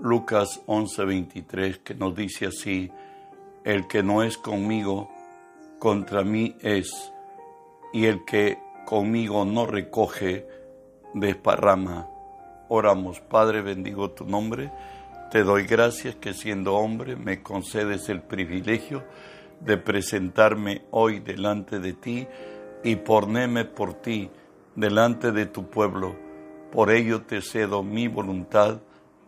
Lucas 11:23 que nos dice así, el que no es conmigo, contra mí es, y el que conmigo no recoge, desparrama. Oramos, Padre, bendigo tu nombre, te doy gracias que siendo hombre me concedes el privilegio de presentarme hoy delante de ti y ponerme por ti delante de tu pueblo. Por ello te cedo mi voluntad,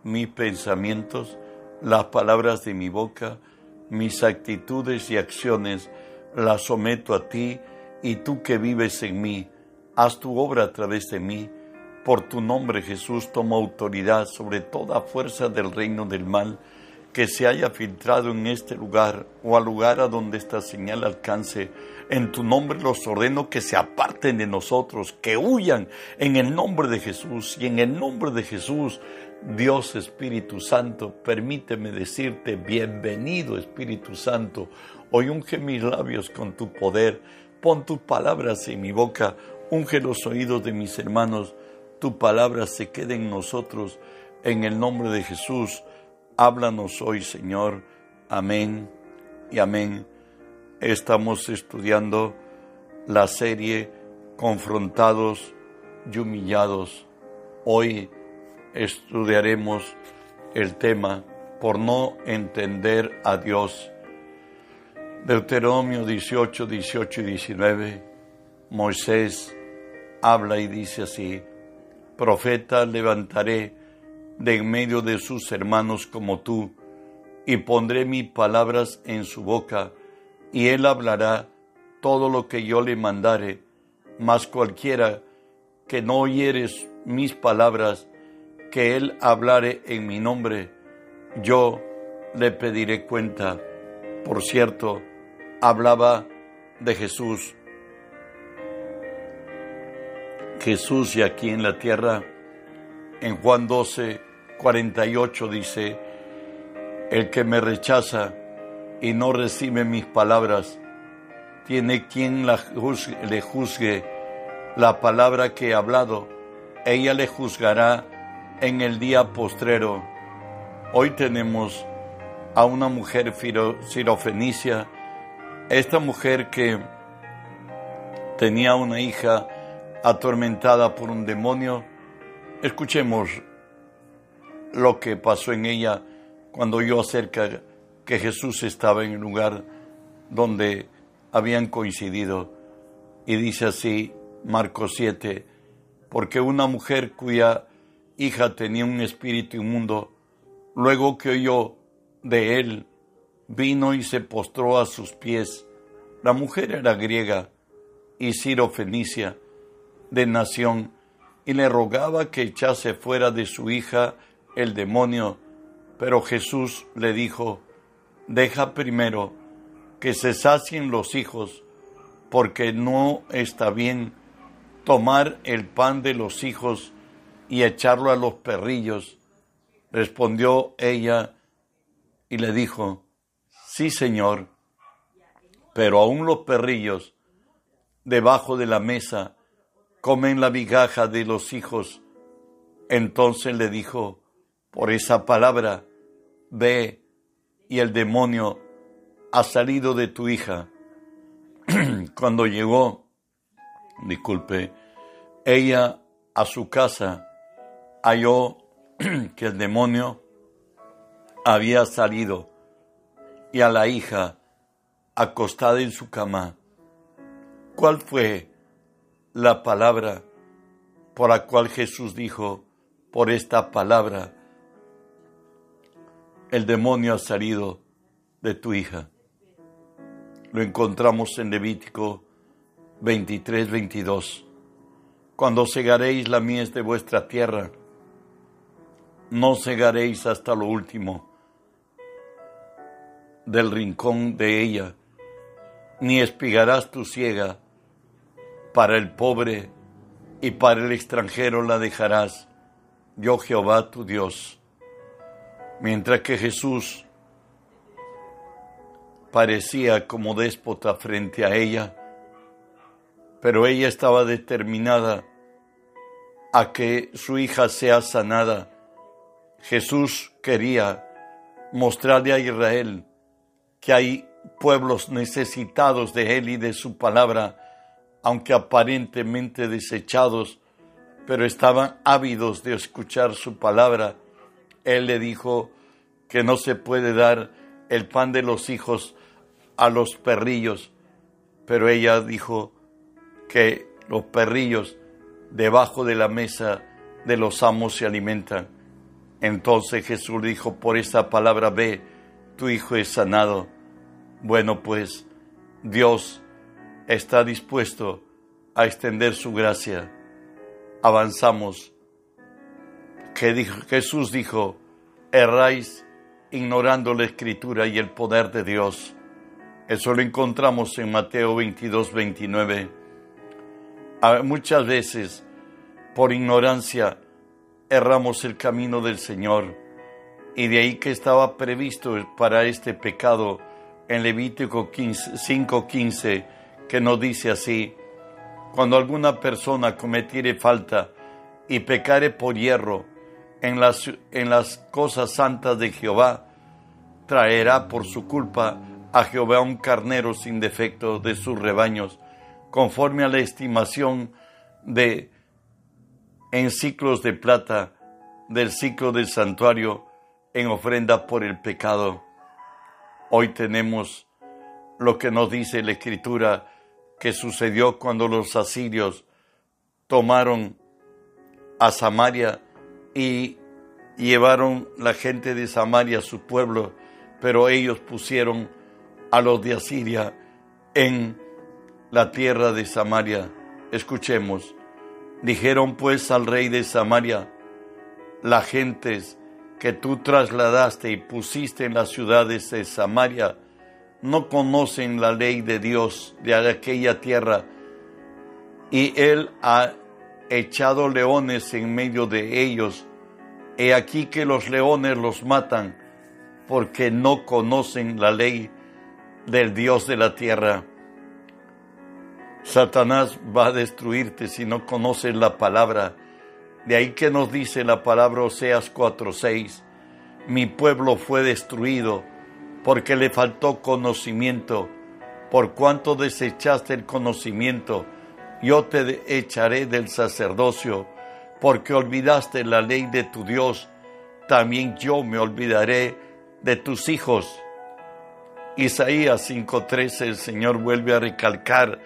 mis pensamientos, las palabras de mi boca, mis actitudes y acciones, las someto a ti y tú que vives en mí, haz tu obra a través de mí. Por tu nombre Jesús toma autoridad sobre toda fuerza del reino del mal que se haya filtrado en este lugar o al lugar a donde esta señal alcance. En tu nombre los ordeno que se aparten de nosotros, que huyan en el nombre de Jesús y en el nombre de Jesús Dios Espíritu Santo, permíteme decirte, bienvenido Espíritu Santo, hoy unge mis labios con tu poder, pon tus palabras en mi boca, unge los oídos de mis hermanos, tu palabra se quede en nosotros, en el nombre de Jesús, háblanos hoy Señor, amén y amén. Estamos estudiando la serie Confrontados y Humillados. Hoy estudiaremos el tema por no entender a Dios. Deuteronomio 18, 18 y 19, Moisés habla y dice así, Profeta levantaré de en medio de sus hermanos como tú, y pondré mis palabras en su boca, y él hablará todo lo que yo le mandare, mas cualquiera que no oyeres mis palabras, que él hablare en mi nombre, yo le pediré cuenta. Por cierto, hablaba de Jesús. Jesús y aquí en la tierra, en Juan 12, 48 dice, el que me rechaza y no recibe mis palabras, tiene quien le juzgue la palabra que he hablado, ella le juzgará en el día postrero. Hoy tenemos a una mujer sirofenicia, esta mujer que tenía una hija atormentada por un demonio. Escuchemos lo que pasó en ella cuando oyó acerca que Jesús estaba en el lugar donde habían coincidido. Y dice así Marcos 7, porque una mujer cuya hija tenía un espíritu inmundo, luego que oyó de él, vino y se postró a sus pies. La mujer era griega y Ciro Fenicia, de nación, y le rogaba que echase fuera de su hija el demonio, pero Jesús le dijo, deja primero que se sacien los hijos, porque no está bien tomar el pan de los hijos y echarlo a los perrillos. Respondió ella y le dijo, sí, Señor, pero aún los perrillos debajo de la mesa comen la migaja de los hijos. Entonces le dijo, por esa palabra, ve y el demonio ha salido de tu hija. Cuando llegó, disculpe, ella a su casa, halló que el demonio había salido y a la hija acostada en su cama. ¿Cuál fue la palabra por la cual Jesús dijo, por esta palabra, el demonio ha salido de tu hija? Lo encontramos en Levítico 23, 22. Cuando segaréis la mies de vuestra tierra, no cegaréis hasta lo último, del rincón de ella, ni espigarás tu ciega. Para el pobre y para el extranjero la dejarás, yo Jehová tu Dios. Mientras que Jesús parecía como déspota frente a ella, pero ella estaba determinada a que su hija sea sanada. Jesús quería mostrarle a Israel que hay pueblos necesitados de Él y de su palabra, aunque aparentemente desechados, pero estaban ávidos de escuchar su palabra. Él le dijo que no se puede dar el pan de los hijos a los perrillos, pero ella dijo que los perrillos debajo de la mesa de los amos se alimentan. Entonces Jesús dijo, por esta palabra ve, tu hijo es sanado. Bueno, pues Dios está dispuesto a extender su gracia. Avanzamos. Dijo, Jesús dijo, erráis ignorando la escritura y el poder de Dios. Eso lo encontramos en Mateo 22, 29. Muchas veces, por ignorancia, erramos el camino del Señor. Y de ahí que estaba previsto para este pecado en Levítico 5:15, que nos dice así, cuando alguna persona cometiere falta y pecare por hierro en las, en las cosas santas de Jehová, traerá por su culpa a Jehová un carnero sin defecto de sus rebaños, conforme a la estimación de en ciclos de plata del ciclo del santuario en ofrenda por el pecado. Hoy tenemos lo que nos dice la escritura que sucedió cuando los asirios tomaron a Samaria y llevaron la gente de Samaria a su pueblo, pero ellos pusieron a los de Asiria en la tierra de Samaria. Escuchemos. Dijeron pues al rey de Samaria, las gentes que tú trasladaste y pusiste en las ciudades de Samaria no conocen la ley de Dios de aquella tierra y él ha echado leones en medio de ellos. He aquí que los leones los matan porque no conocen la ley del Dios de la tierra. Satanás va a destruirte si no conoces la palabra. De ahí que nos dice la palabra Oseas 4:6, mi pueblo fue destruido porque le faltó conocimiento. Por cuanto desechaste el conocimiento, yo te echaré del sacerdocio, porque olvidaste la ley de tu Dios, también yo me olvidaré de tus hijos. Isaías 5:13 el Señor vuelve a recalcar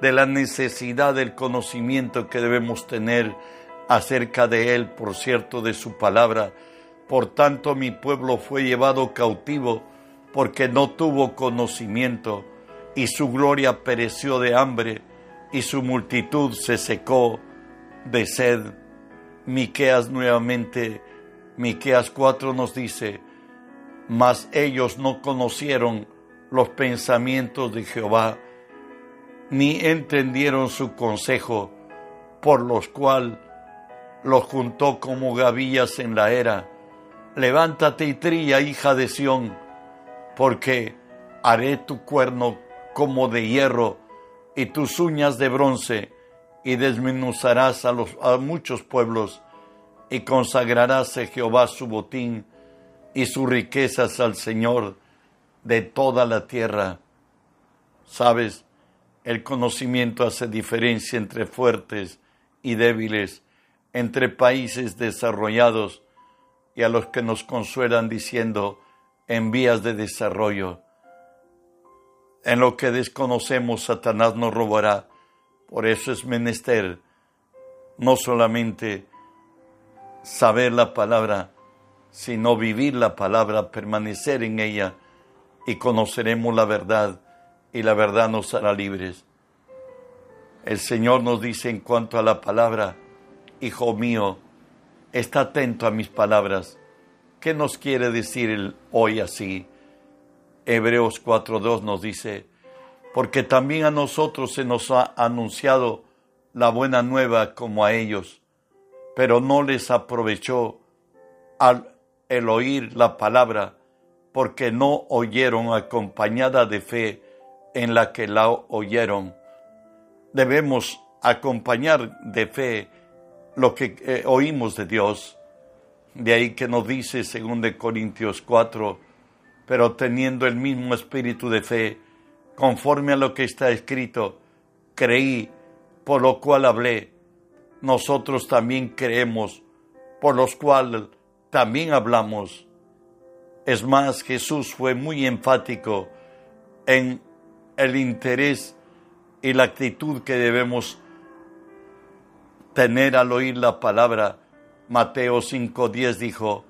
de la necesidad del conocimiento que debemos tener acerca de Él, por cierto, de su palabra. Por tanto, mi pueblo fue llevado cautivo porque no tuvo conocimiento, y su gloria pereció de hambre, y su multitud se secó de sed. Miqueas nuevamente, Miqueas 4 nos dice, mas ellos no conocieron los pensamientos de Jehová, ni entendieron su consejo, por los cual los juntó como gavillas en la era. Levántate y trilla, hija de Sión, porque haré tu cuerno como de hierro y tus uñas de bronce, y desmenuzarás a, los, a muchos pueblos, y consagrarás a Jehová su botín y sus riquezas al Señor de toda la tierra. Sabes, el conocimiento hace diferencia entre fuertes y débiles, entre países desarrollados y a los que nos consuelan diciendo en vías de desarrollo. En lo que desconocemos, Satanás nos robará. Por eso es menester no solamente saber la palabra, sino vivir la palabra, permanecer en ella y conoceremos la verdad y la verdad nos hará libres. El Señor nos dice en cuanto a la palabra, Hijo mío, está atento a mis palabras. ¿Qué nos quiere decir el hoy así? Hebreos 4.2 nos dice, porque también a nosotros se nos ha anunciado la buena nueva como a ellos, pero no les aprovechó al el oír la palabra, porque no oyeron acompañada de fe en la que la oyeron. Debemos acompañar de fe lo que eh, oímos de Dios. De ahí que nos dice, según de Corintios 4, pero teniendo el mismo espíritu de fe, conforme a lo que está escrito, creí, por lo cual hablé. Nosotros también creemos, por los cuales también hablamos. Es más, Jesús fue muy enfático en el interés y la actitud que debemos tener al oír la palabra. Mateo 5:10 dijo,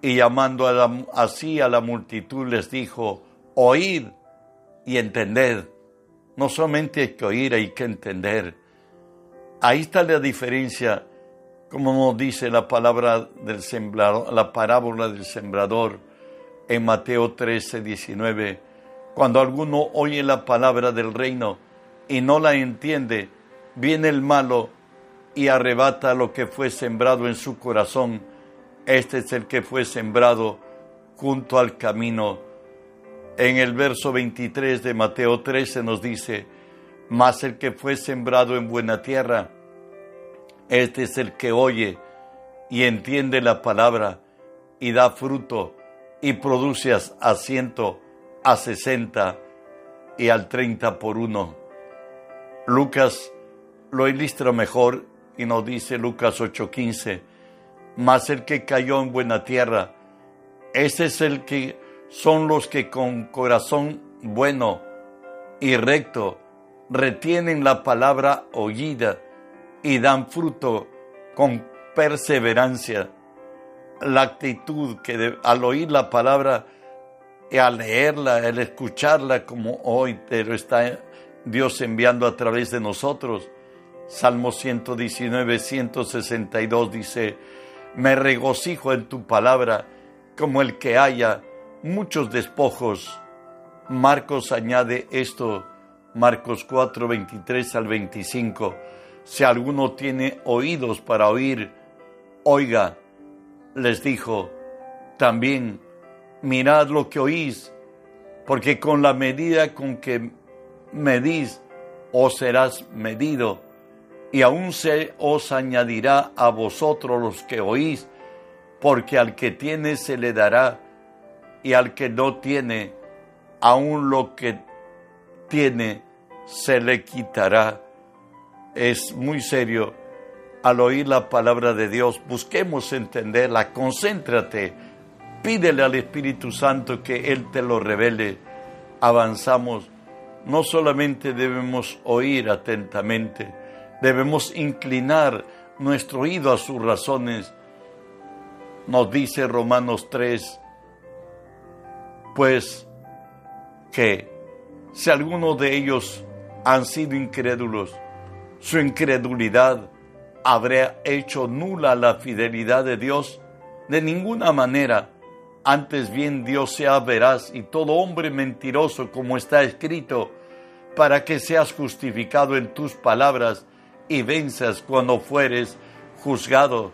y llamando así a la multitud les dijo, oíd y entended. No solamente hay que oír, hay que entender. Ahí está la diferencia, como nos dice la palabra del sembrador, la parábola del sembrador en Mateo 13, 19. Cuando alguno oye la palabra del reino y no la entiende, viene el malo y arrebata lo que fue sembrado en su corazón. Este es el que fue sembrado junto al camino. En el verso 23 de Mateo 13 nos dice, mas el que fue sembrado en buena tierra, este es el que oye y entiende la palabra y da fruto y produce a ciento, a sesenta y al treinta por uno. Lucas lo ilustra mejor y nos dice Lucas 8:15, mas el que cayó en buena tierra, ese es el que son los que con corazón bueno y recto retienen la palabra oída y dan fruto con perseverancia. La actitud que al oír la palabra al leerla, al escucharla como hoy te lo está Dios enviando a través de nosotros. Salmo 119, 162 dice, me regocijo en tu palabra como el que haya muchos despojos. Marcos añade esto, Marcos 4, 23 al 25. Si alguno tiene oídos para oír, oiga, les dijo, también mirad lo que oís, porque con la medida con que medís, os serás medido, y aún se os añadirá a vosotros los que oís, porque al que tiene se le dará, y al que no tiene, aún lo que tiene se le quitará es muy serio. Al oír la palabra de Dios, busquemos entenderla, concéntrate, pídele al Espíritu Santo que Él te lo revele. Avanzamos. No solamente debemos oír atentamente, debemos inclinar nuestro oído a sus razones. Nos dice Romanos 3, pues que si alguno de ellos han sido incrédulos, su incredulidad habría hecho nula la fidelidad de Dios? De ninguna manera. Antes bien Dios sea veraz y todo hombre mentiroso como está escrito, para que seas justificado en tus palabras y venzas cuando fueres juzgado.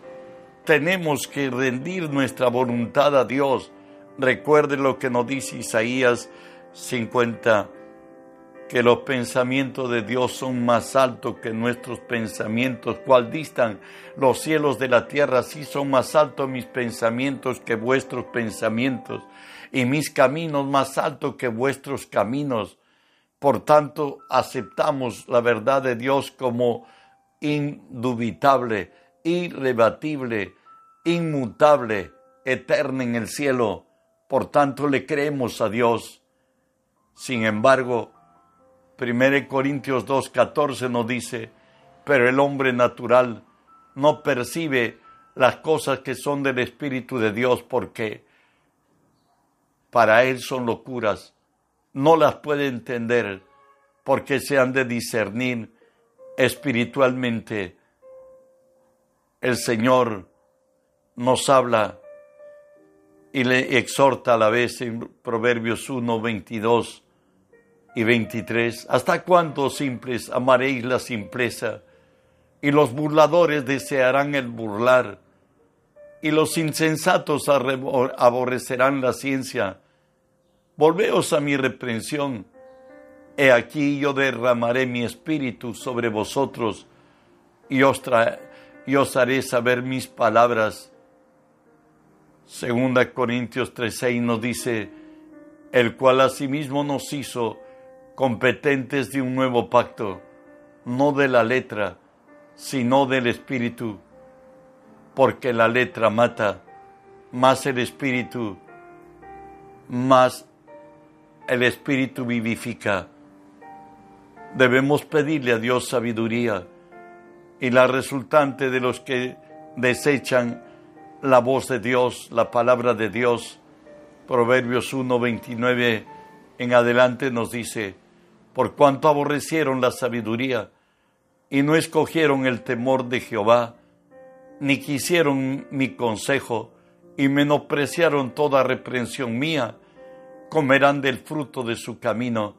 Tenemos que rendir nuestra voluntad a Dios. Recuerde lo que nos dice Isaías 50 que los pensamientos de Dios son más altos que nuestros pensamientos, cual distan los cielos de la tierra, así son más altos mis pensamientos que vuestros pensamientos, y mis caminos más altos que vuestros caminos. Por tanto, aceptamos la verdad de Dios como indubitable, irrebatible, inmutable, eterna en el cielo. Por tanto, le creemos a Dios. Sin embargo, 1 Corintios 2.14 nos dice, pero el hombre natural no percibe las cosas que son del Espíritu de Dios porque para él son locuras, no las puede entender porque se han de discernir espiritualmente. El Señor nos habla y le exhorta a la vez en Proverbios 1, 22 y 23, ¿hasta cuándo simples amaréis la simpleza? Y los burladores desearán el burlar, y los insensatos aborrecerán la ciencia. Volveos a mi reprensión. He aquí yo derramaré mi espíritu sobre vosotros, y os, y os haré saber mis palabras. Segunda Corintios 3:6 nos dice, el cual asimismo nos hizo competentes de un nuevo pacto, no de la letra, sino del espíritu, porque la letra mata, más el espíritu, más el espíritu vivifica. Debemos pedirle a Dios sabiduría y la resultante de los que desechan la voz de Dios, la palabra de Dios. Proverbios 1, 29 en adelante nos dice, por cuanto aborrecieron la sabiduría y no escogieron el temor de Jehová, ni quisieron mi consejo y menospreciaron toda reprensión mía, comerán del fruto de su camino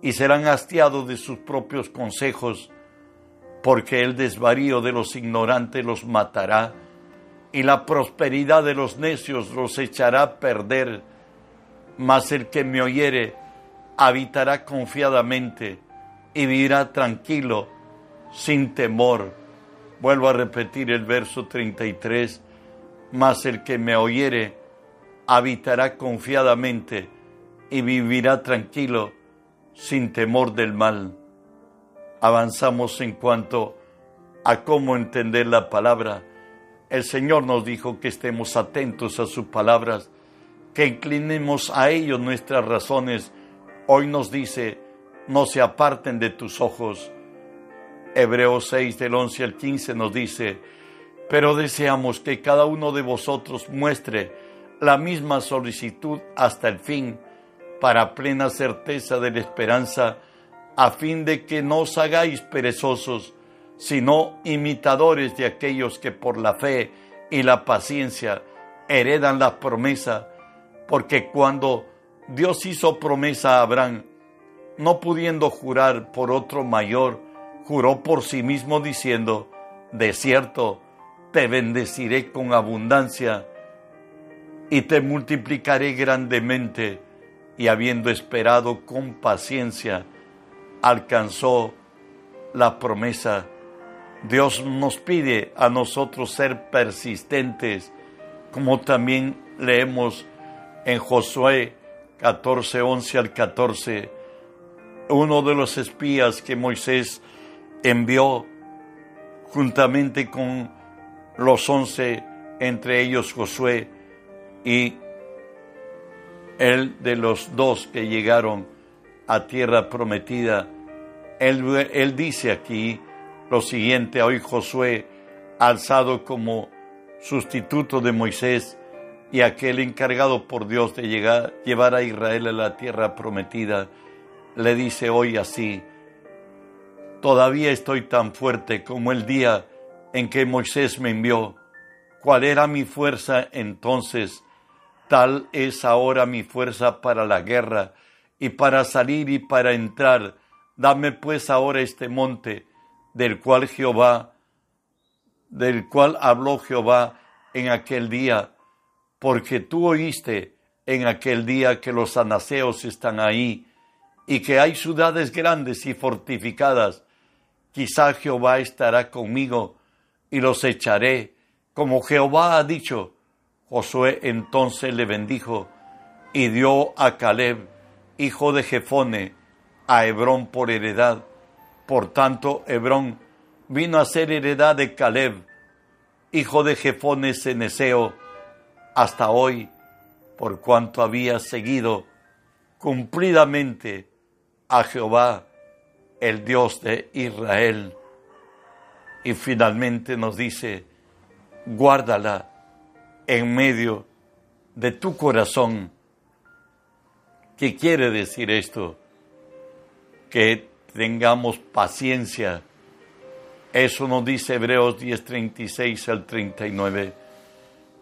y serán hastiados de sus propios consejos, porque el desvarío de los ignorantes los matará y la prosperidad de los necios los echará a perder, mas el que me oyere habitará confiadamente y vivirá tranquilo, sin temor. Vuelvo a repetir el verso 33, mas el que me oyere habitará confiadamente y vivirá tranquilo, sin temor del mal. Avanzamos en cuanto a cómo entender la palabra el Señor nos dijo que estemos atentos a sus palabras, que inclinemos a ellos nuestras razones. Hoy nos dice, no se aparten de tus ojos. Hebreos 6 del 11 al 15 nos dice, pero deseamos que cada uno de vosotros muestre la misma solicitud hasta el fin, para plena certeza de la esperanza, a fin de que no os hagáis perezosos, sino imitadores de aquellos que por la fe y la paciencia heredan la promesa, porque cuando Dios hizo promesa a Abraham, no pudiendo jurar por otro mayor, juró por sí mismo diciendo, de cierto, te bendeciré con abundancia y te multiplicaré grandemente, y habiendo esperado con paciencia, alcanzó la promesa. Dios nos pide a nosotros ser persistentes, como también leemos en Josué 14, 11 al 14, uno de los espías que Moisés envió juntamente con los once, entre ellos Josué, y él de los dos que llegaron a tierra prometida, él, él dice aquí, lo siguiente, hoy Josué, alzado como sustituto de Moisés y aquel encargado por Dios de llegar, llevar a Israel a la tierra prometida, le dice hoy así, todavía estoy tan fuerte como el día en que Moisés me envió. ¿Cuál era mi fuerza entonces? Tal es ahora mi fuerza para la guerra y para salir y para entrar. Dame pues ahora este monte del cual Jehová, del cual habló Jehová en aquel día, porque tú oíste en aquel día que los anaseos están ahí y que hay ciudades grandes y fortificadas. Quizá Jehová estará conmigo y los echaré, como Jehová ha dicho. Josué entonces le bendijo y dio a Caleb, hijo de Jefone, a Hebrón por heredad por tanto, Hebrón vino a ser heredad de Caleb, hijo de Jefones Eneseo, hasta hoy, por cuanto había seguido cumplidamente a Jehová, el Dios de Israel. Y finalmente nos dice, guárdala en medio de tu corazón. ¿Qué quiere decir esto? Que tengamos paciencia. Eso nos dice Hebreos 10:36 al 39.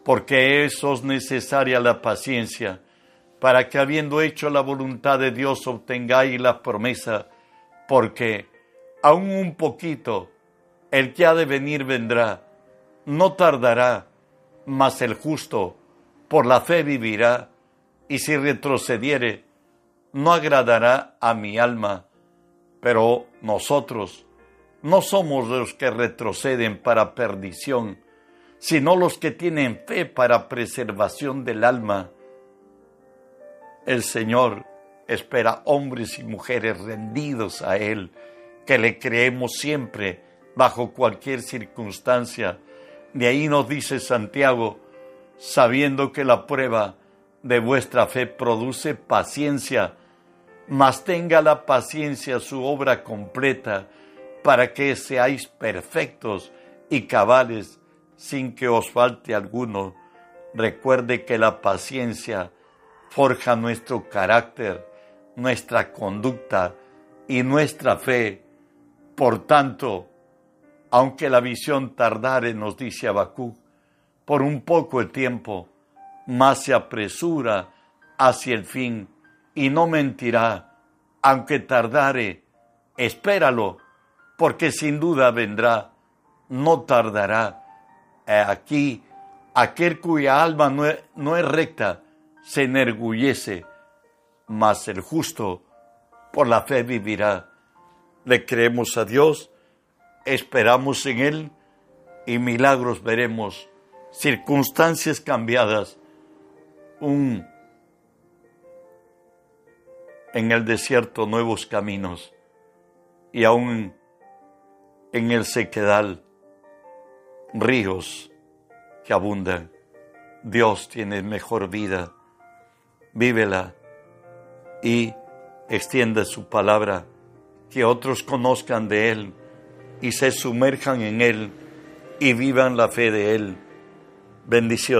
Porque eso es necesaria la paciencia, para que habiendo hecho la voluntad de Dios obtengáis la promesa, porque aún un poquito el que ha de venir vendrá, no tardará, mas el justo por la fe vivirá, y si retrocediere, no agradará a mi alma. Pero nosotros no somos los que retroceden para perdición, sino los que tienen fe para preservación del alma. El Señor espera hombres y mujeres rendidos a Él, que le creemos siempre, bajo cualquier circunstancia. De ahí nos dice Santiago, sabiendo que la prueba de vuestra fe produce paciencia, mas tenga la paciencia su obra completa, para que seáis perfectos y cabales sin que os falte alguno. Recuerde que la paciencia forja nuestro carácter, nuestra conducta y nuestra fe. Por tanto, aunque la visión tardare, nos dice Abacú, por un poco el tiempo, más se apresura hacia el fin y no mentirá, aunque tardare, espéralo, porque sin duda vendrá, no tardará. Aquí, aquel cuya alma no es, no es recta, se enorgullece, mas el justo por la fe vivirá. Le creemos a Dios, esperamos en Él y milagros veremos, circunstancias cambiadas, un en el desierto nuevos caminos y aún en el sequedal ríos que abundan. Dios tiene mejor vida, vívela y extienda su palabra, que otros conozcan de Él y se sumerjan en Él y vivan la fe de Él. Bendiciones.